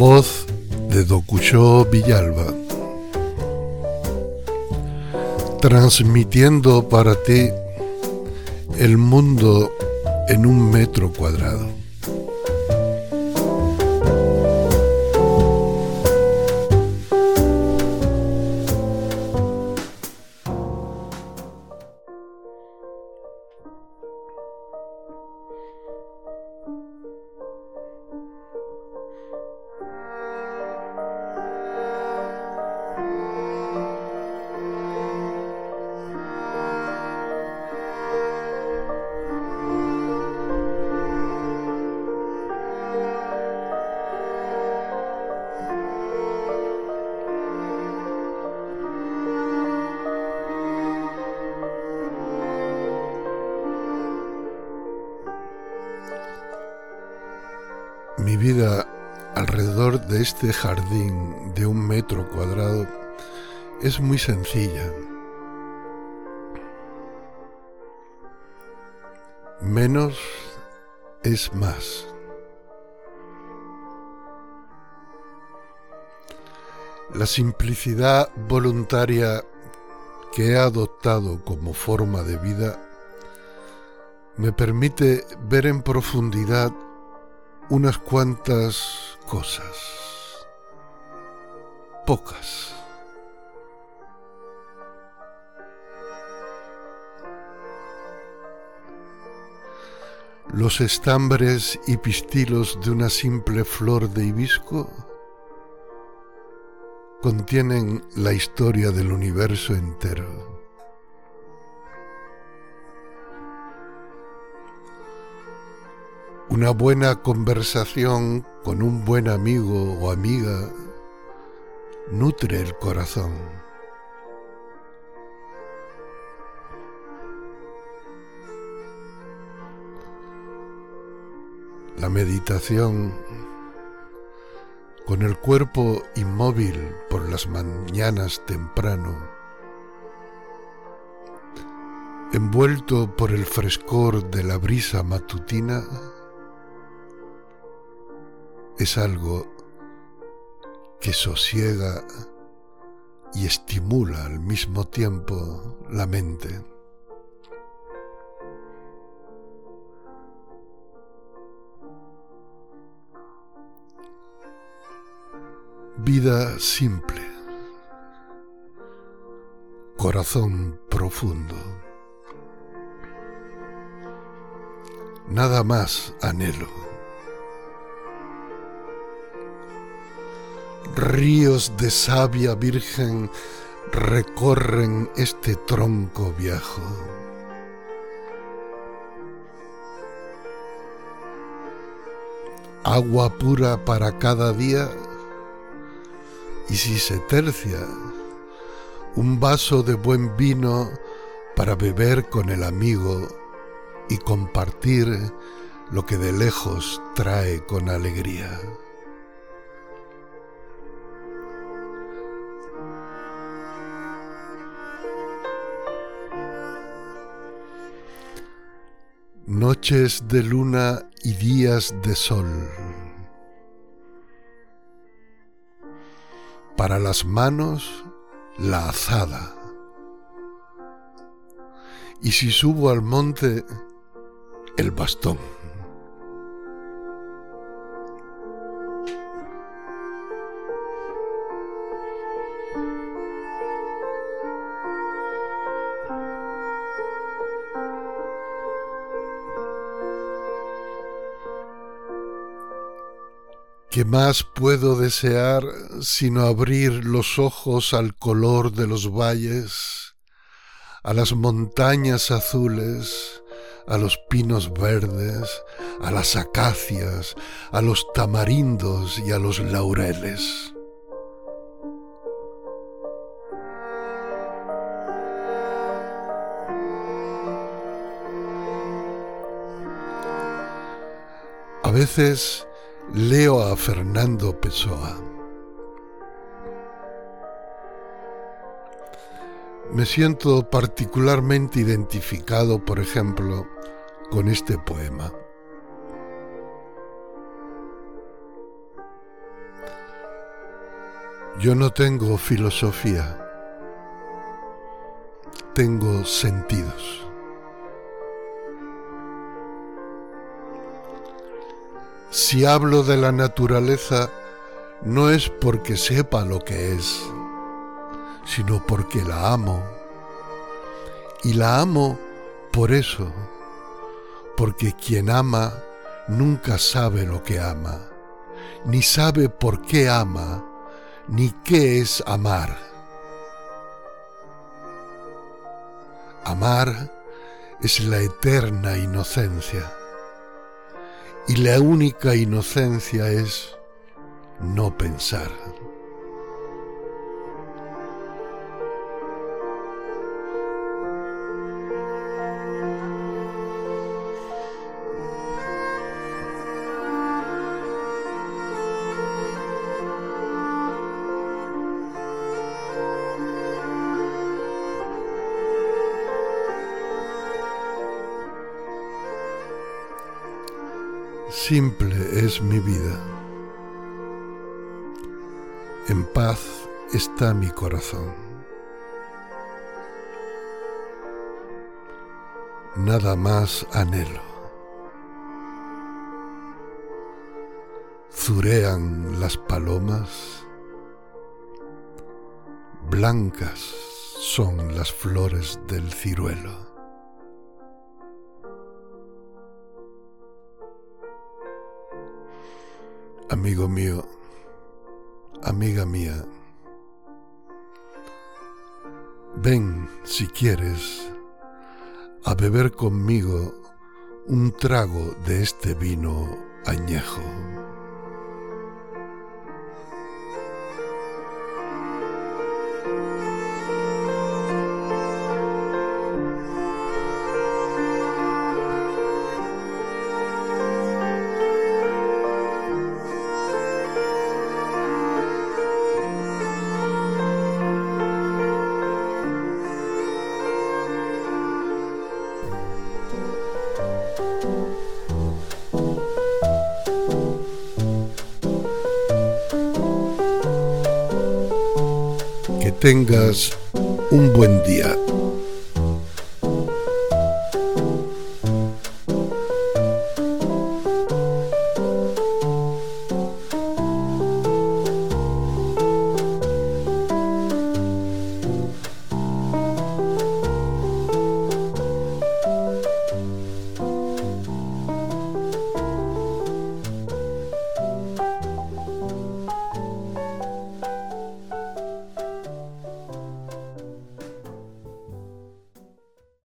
Voz de Dokuyo Villalba, transmitiendo para ti el mundo en un metro cuadrado. Mi vida alrededor de este jardín de un metro cuadrado es muy sencilla. Menos es más. La simplicidad voluntaria que he adoptado como forma de vida me permite ver en profundidad unas cuantas cosas. Pocas. Los estambres y pistilos de una simple flor de hibisco contienen la historia del universo entero. Una buena conversación con un buen amigo o amiga nutre el corazón. La meditación con el cuerpo inmóvil por las mañanas temprano, envuelto por el frescor de la brisa matutina, es algo que sosiega y estimula al mismo tiempo la mente. Vida simple, corazón profundo. Nada más anhelo. Ríos de savia virgen recorren este tronco viejo. Agua pura para cada día y si se tercia, un vaso de buen vino para beber con el amigo y compartir lo que de lejos trae con alegría. Noches de luna y días de sol. Para las manos, la azada. Y si subo al monte, el bastón. ¿Qué más puedo desear sino abrir los ojos al color de los valles, a las montañas azules, a los pinos verdes, a las acacias, a los tamarindos y a los laureles? A veces Leo a Fernando Pessoa. Me siento particularmente identificado, por ejemplo, con este poema. Yo no tengo filosofía, tengo sentidos. Si hablo de la naturaleza, no es porque sepa lo que es, sino porque la amo. Y la amo por eso, porque quien ama nunca sabe lo que ama, ni sabe por qué ama ni qué es amar. Amar es la eterna inocencia y la única inocencia es no pensar. Simple es mi vida. En paz está mi corazón. Nada más anhelo. Zurean las palomas. Blancas son las flores del ciruelo. Amigo mío, amiga mía, ven si quieres a beber conmigo un trago de este vino añejo. Tengas un buen día.